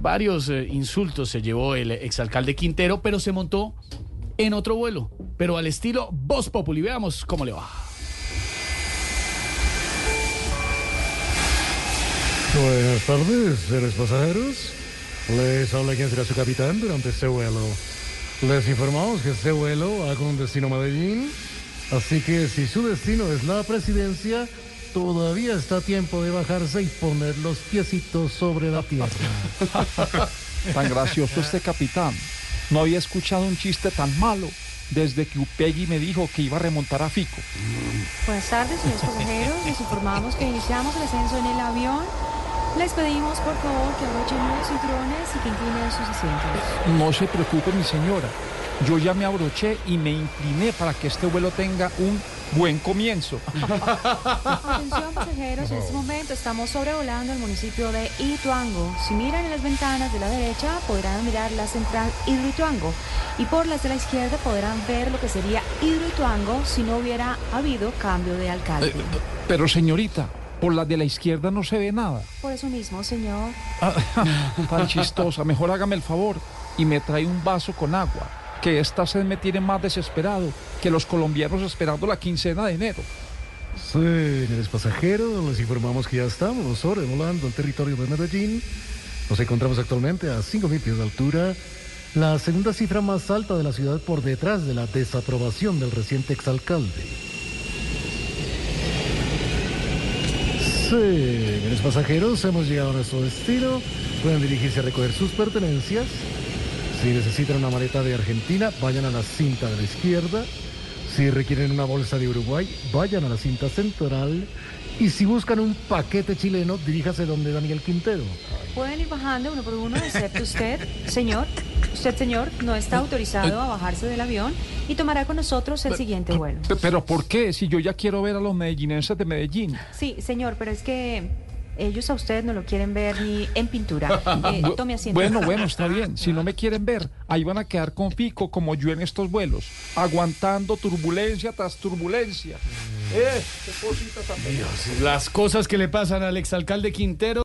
Varios eh, insultos se llevó el exalcalde Quintero, pero se montó en otro vuelo, pero al estilo Voz Populi. Veamos cómo le va. Buenas tardes, seres pasajeros. Les habla quien será su capitán durante este vuelo. Les informamos que este vuelo va con destino a Medellín, así que si su destino es la presidencia, todavía está a tiempo de bajarse y poner los piecitos sobre la tierra. Tan gracioso este capitán. No había escuchado un chiste tan malo desde que Upegui me dijo que iba a remontar a Fico. Buenas tardes, señores pasajeros. Les informamos que iniciamos el ascenso en el avión. Les pedimos, por favor, que abrochen los cinturones y que inclinen sus asientos. No se preocupe, mi señora. Yo ya me abroché y me incliné para que este vuelo tenga un buen comienzo. Atención, pasajeros. En este momento estamos sobrevolando el municipio de Ituango. Si miran en las ventanas de la derecha, podrán mirar la central Hidroituango. Y por las de la izquierda podrán ver lo que sería Hidroituango si no hubiera habido cambio de alcalde. Eh, Pero señorita, por la de la izquierda no se ve nada. Por eso mismo, señor. Ah, tan chistosa. Mejor hágame el favor y me trae un vaso con agua. Que esta sed me tiene más desesperado que los colombianos esperando la quincena de enero. Señores pasajeros, les informamos que ya estamos sobrevolando el territorio de Medellín. Nos encontramos actualmente a 5.000 pies de altura, la segunda cifra más alta de la ciudad por detrás de la desaprobación del reciente exalcalde. Señores pasajeros, hemos llegado a nuestro destino. Pueden dirigirse a recoger sus pertenencias. Si necesitan una maleta de Argentina, vayan a la cinta de la izquierda. Si requieren una bolsa de Uruguay, vayan a la cinta central. Y si buscan un paquete chileno, diríjase donde Daniel Quintero. Pueden ir bajando uno por uno, excepto usted, señor. Usted, señor, no está autorizado a bajarse del avión y tomará con nosotros el siguiente vuelo. Pe- Pero ¿por qué? Si yo ya quiero ver a los medellinenses de Medellín. Sí, señor, pero es que ellos a usted no lo quieren ver ni en pintura. Eh, tome asiento. Bueno, bueno, está bien. Si no me quieren ver, ahí van a quedar con Fico como yo en estos vuelos, aguantando turbulencia tras turbulencia. Eh, qué cosita tan bella. Las cosas que le pasan al exalcalde Quintero.